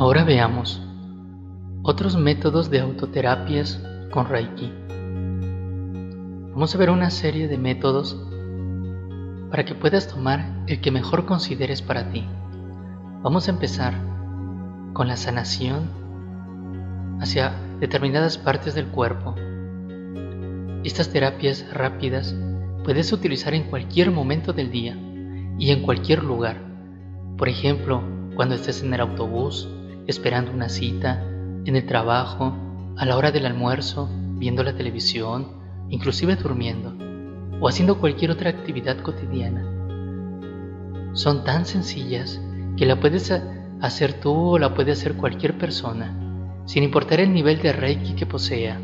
Ahora veamos otros métodos de autoterapias con Reiki. Vamos a ver una serie de métodos para que puedas tomar el que mejor consideres para ti. Vamos a empezar con la sanación hacia determinadas partes del cuerpo. Estas terapias rápidas puedes utilizar en cualquier momento del día y en cualquier lugar. Por ejemplo, cuando estés en el autobús, esperando una cita, en el trabajo, a la hora del almuerzo, viendo la televisión, inclusive durmiendo o haciendo cualquier otra actividad cotidiana. Son tan sencillas que la puedes hacer tú o la puede hacer cualquier persona, sin importar el nivel de Reiki que posea.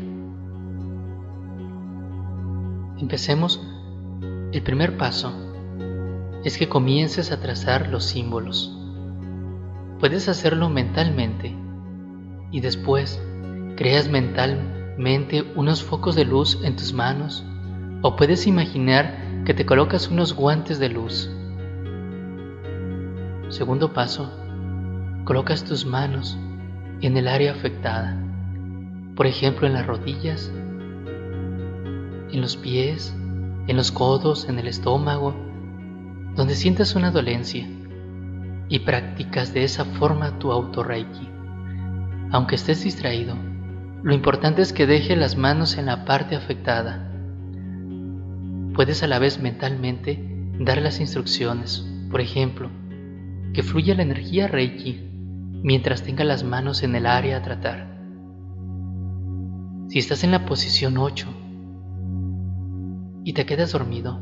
Empecemos. El primer paso es que comiences a trazar los símbolos. Puedes hacerlo mentalmente y después creas mentalmente unos focos de luz en tus manos o puedes imaginar que te colocas unos guantes de luz. Segundo paso, colocas tus manos en el área afectada, por ejemplo en las rodillas, en los pies, en los codos, en el estómago, donde sientas una dolencia y practicas de esa forma tu auto-reiki. Aunque estés distraído, lo importante es que deje las manos en la parte afectada. Puedes a la vez mentalmente dar las instrucciones, por ejemplo, que fluya la energía Reiki mientras tenga las manos en el área a tratar. Si estás en la posición 8 y te quedas dormido,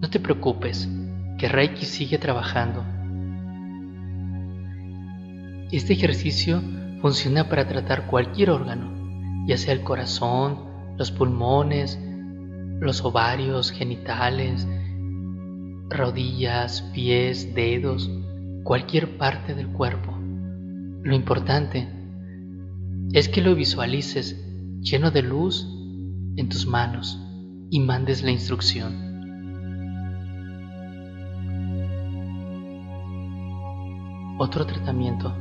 no te preocupes, que Reiki sigue trabajando este ejercicio funciona para tratar cualquier órgano, ya sea el corazón, los pulmones, los ovarios, genitales, rodillas, pies, dedos, cualquier parte del cuerpo. Lo importante es que lo visualices lleno de luz en tus manos y mandes la instrucción. Otro tratamiento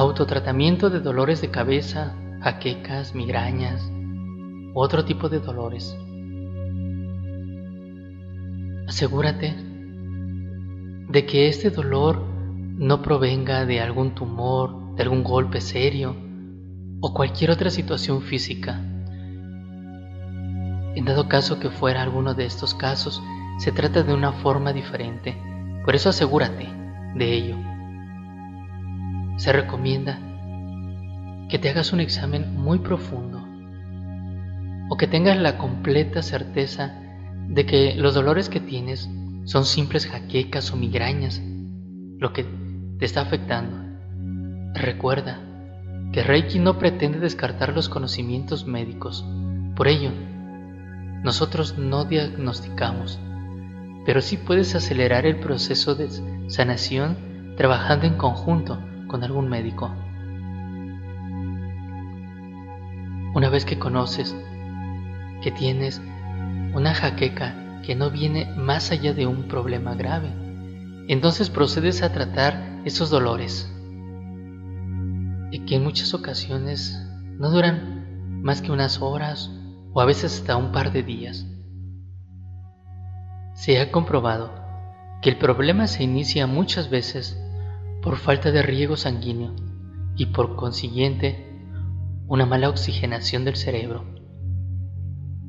Autotratamiento de dolores de cabeza, jaquecas, migrañas u otro tipo de dolores. Asegúrate de que este dolor no provenga de algún tumor, de algún golpe serio o cualquier otra situación física. En dado caso que fuera alguno de estos casos, se trata de una forma diferente, por eso asegúrate de ello se recomienda que te hagas un examen muy profundo o que tengas la completa certeza de que los dolores que tienes son simples jaquecas o migrañas lo que te está afectando. Recuerda que Reiki no pretende descartar los conocimientos médicos. Por ello, nosotros no diagnosticamos, pero sí puedes acelerar el proceso de sanación trabajando en conjunto con algún médico. Una vez que conoces que tienes una jaqueca que no viene más allá de un problema grave, entonces procedes a tratar esos dolores y que en muchas ocasiones no duran más que unas horas o a veces hasta un par de días. Se ha comprobado que el problema se inicia muchas veces por falta de riego sanguíneo y por consiguiente una mala oxigenación del cerebro.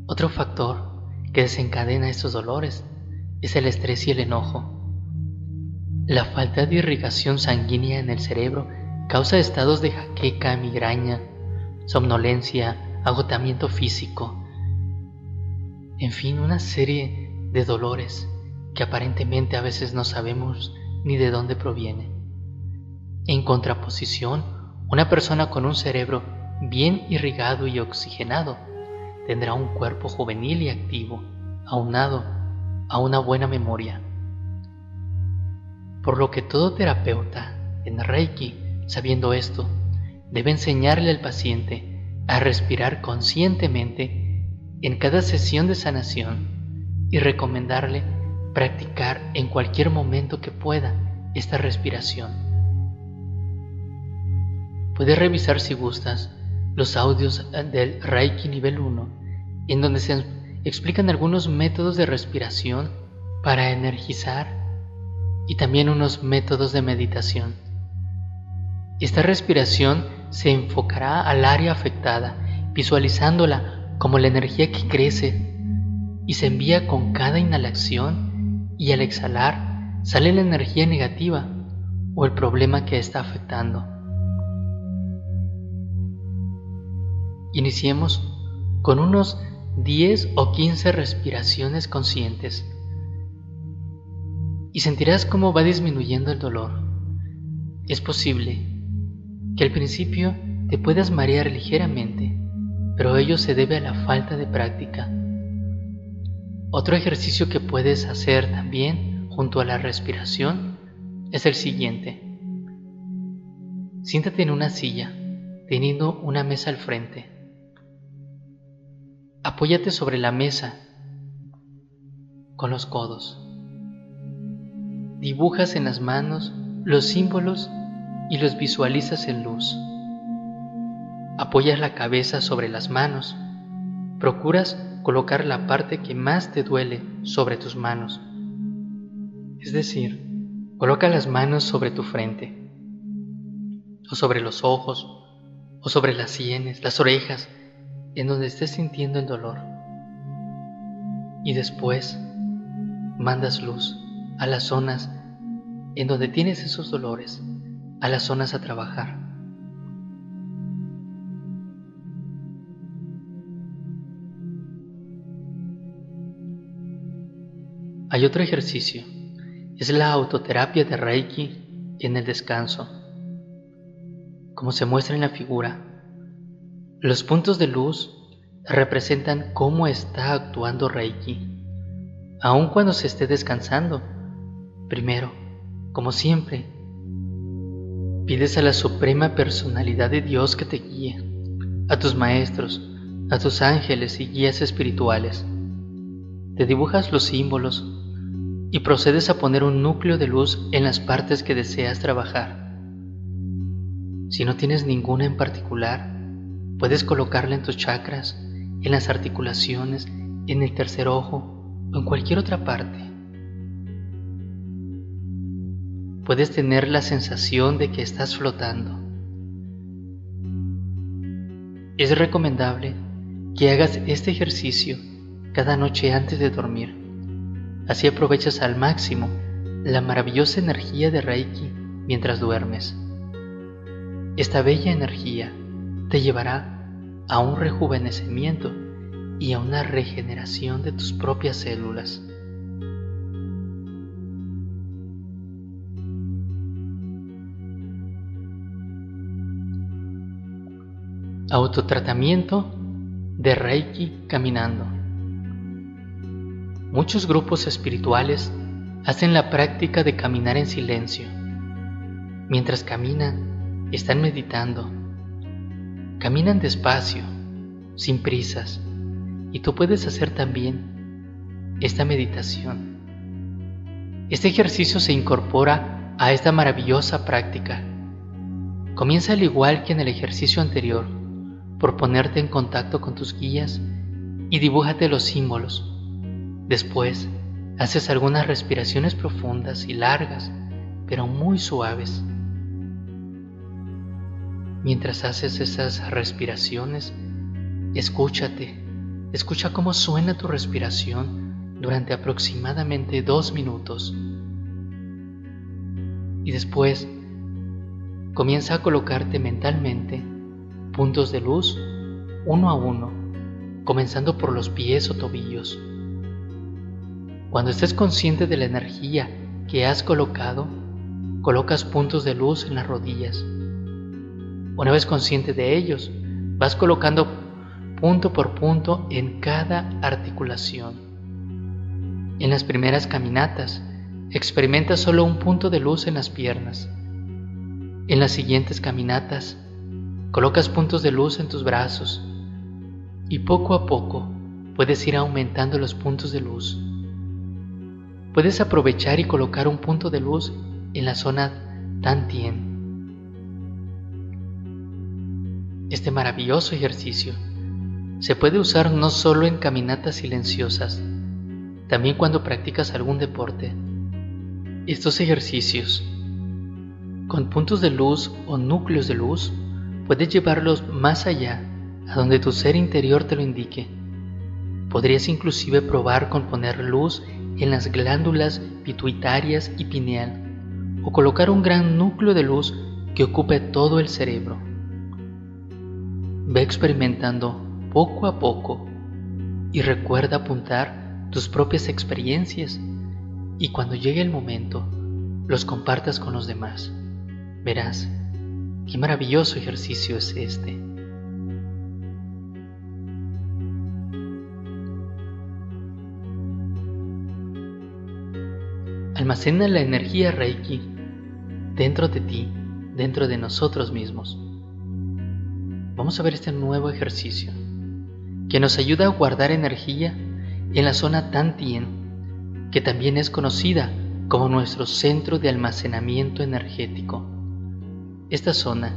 Otro factor que desencadena estos dolores es el estrés y el enojo. La falta de irrigación sanguínea en el cerebro causa estados de jaqueca, migraña, somnolencia, agotamiento físico, en fin, una serie de dolores que aparentemente a veces no sabemos ni de dónde provienen. En contraposición, una persona con un cerebro bien irrigado y oxigenado tendrá un cuerpo juvenil y activo, aunado a una buena memoria. Por lo que todo terapeuta en Reiki, sabiendo esto, debe enseñarle al paciente a respirar conscientemente en cada sesión de sanación y recomendarle practicar en cualquier momento que pueda esta respiración. Puedes revisar si gustas los audios del Reiki nivel 1, en donde se explican algunos métodos de respiración para energizar y también unos métodos de meditación. Esta respiración se enfocará al área afectada, visualizándola como la energía que crece y se envía con cada inhalación y al exhalar sale la energía negativa o el problema que está afectando. Iniciemos con unos 10 o 15 respiraciones conscientes y sentirás cómo va disminuyendo el dolor. Es posible que al principio te puedas marear ligeramente, pero ello se debe a la falta de práctica. Otro ejercicio que puedes hacer también junto a la respiración es el siguiente. Siéntate en una silla, teniendo una mesa al frente. Apóyate sobre la mesa con los codos. Dibujas en las manos los símbolos y los visualizas en luz. Apoyas la cabeza sobre las manos. Procuras colocar la parte que más te duele sobre tus manos. Es decir, coloca las manos sobre tu frente, o sobre los ojos, o sobre las sienes, las orejas, en donde estés sintiendo el dolor. Y después mandas luz a las zonas en donde tienes esos dolores a las zonas a trabajar. Hay otro ejercicio, es la autoterapia de Reiki en el descanso. Como se muestra en la figura, los puntos de luz representan cómo está actuando Reiki, aun cuando se esté descansando. Primero, como siempre, Pides a la Suprema Personalidad de Dios que te guíe, a tus maestros, a tus ángeles y guías espirituales. Te dibujas los símbolos y procedes a poner un núcleo de luz en las partes que deseas trabajar. Si no tienes ninguna en particular, puedes colocarla en tus chakras, en las articulaciones, en el tercer ojo o en cualquier otra parte. puedes tener la sensación de que estás flotando. Es recomendable que hagas este ejercicio cada noche antes de dormir. Así aprovechas al máximo la maravillosa energía de Reiki mientras duermes. Esta bella energía te llevará a un rejuvenecimiento y a una regeneración de tus propias células. Autotratamiento de Reiki caminando. Muchos grupos espirituales hacen la práctica de caminar en silencio. Mientras caminan, están meditando. Caminan despacio, sin prisas, y tú puedes hacer también esta meditación. Este ejercicio se incorpora a esta maravillosa práctica. Comienza al igual que en el ejercicio anterior por ponerte en contacto con tus guías y dibújate los símbolos. Después, haces algunas respiraciones profundas y largas, pero muy suaves. Mientras haces esas respiraciones, escúchate, escucha cómo suena tu respiración durante aproximadamente dos minutos. Y después, comienza a colocarte mentalmente puntos de luz uno a uno, comenzando por los pies o tobillos. Cuando estés consciente de la energía que has colocado, colocas puntos de luz en las rodillas. Una vez consciente de ellos, vas colocando punto por punto en cada articulación. En las primeras caminatas, experimenta solo un punto de luz en las piernas. En las siguientes caminatas, Colocas puntos de luz en tus brazos y poco a poco puedes ir aumentando los puntos de luz. Puedes aprovechar y colocar un punto de luz en la zona Tantien. Este maravilloso ejercicio se puede usar no solo en caminatas silenciosas, también cuando practicas algún deporte. Estos ejercicios, con puntos de luz o núcleos de luz, puedes llevarlos más allá, a donde tu ser interior te lo indique. Podrías inclusive probar con poner luz en las glándulas pituitarias y pineal, o colocar un gran núcleo de luz que ocupe todo el cerebro. Ve experimentando poco a poco y recuerda apuntar tus propias experiencias y cuando llegue el momento los compartas con los demás. Verás qué maravilloso ejercicio es este. Almacena la energía Reiki dentro de ti, dentro de nosotros mismos. Vamos a ver este nuevo ejercicio que nos ayuda a guardar energía en la zona Tantien, que también es conocida como nuestro centro de almacenamiento energético. Esta zona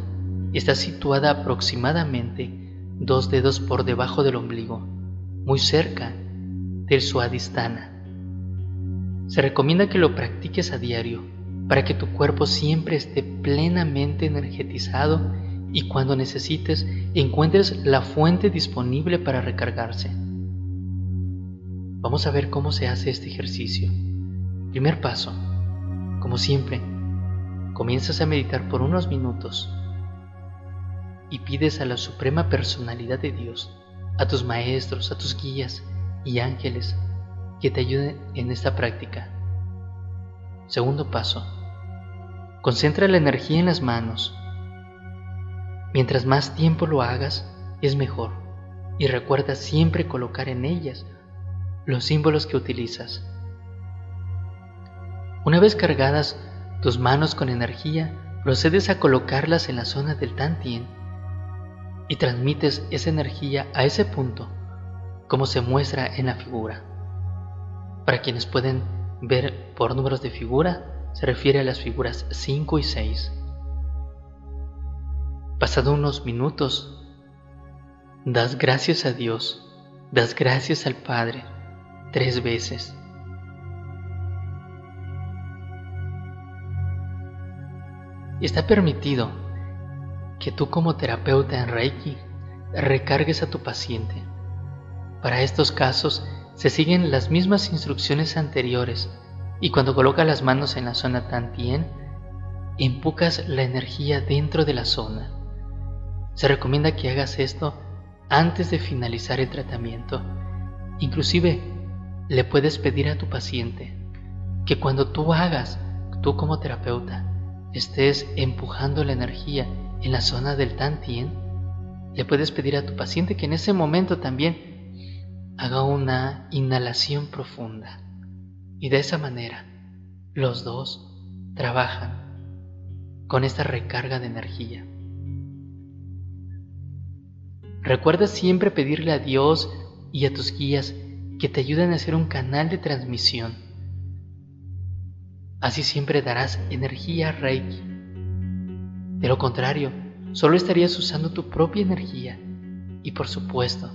está situada aproximadamente dos dedos por debajo del ombligo, muy cerca del suadistana. Se recomienda que lo practiques a diario para que tu cuerpo siempre esté plenamente energetizado y cuando necesites encuentres la fuente disponible para recargarse. Vamos a ver cómo se hace este ejercicio. Primer paso, como siempre, comienzas a meditar por unos minutos y pides a la Suprema Personalidad de Dios, a tus maestros, a tus guías y ángeles que te ayuden en esta práctica. Segundo paso, concentra la energía en las manos Mientras más tiempo lo hagas, es mejor. Y recuerda siempre colocar en ellas los símbolos que utilizas. Una vez cargadas tus manos con energía, procedes a colocarlas en la zona del Tantien y transmites esa energía a ese punto, como se muestra en la figura. Para quienes pueden ver por números de figura, se refiere a las figuras 5 y 6. Pasado unos minutos, das gracias a Dios, das gracias al Padre tres veces. Está permitido que tú como terapeuta en Reiki recargues a tu paciente. Para estos casos se siguen las mismas instrucciones anteriores y cuando colocas las manos en la zona Tantien, empujas la energía dentro de la zona. Se recomienda que hagas esto antes de finalizar el tratamiento. Inclusive, le puedes pedir a tu paciente que cuando tú hagas, tú como terapeuta, estés empujando la energía en la zona del Tantien, le puedes pedir a tu paciente que en ese momento también haga una inhalación profunda. Y de esa manera, los dos trabajan con esta recarga de energía. Recuerda siempre pedirle a Dios y a tus guías que te ayuden a hacer un canal de transmisión. Así siempre darás energía a Reiki. De lo contrario, solo estarías usando tu propia energía y por supuesto,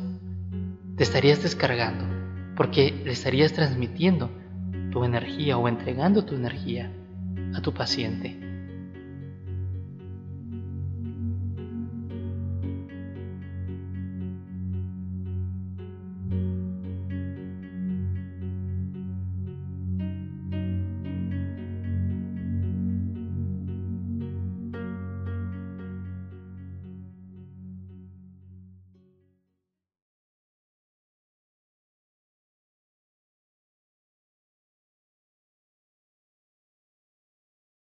te estarías descargando porque le estarías transmitiendo tu energía o entregando tu energía a tu paciente.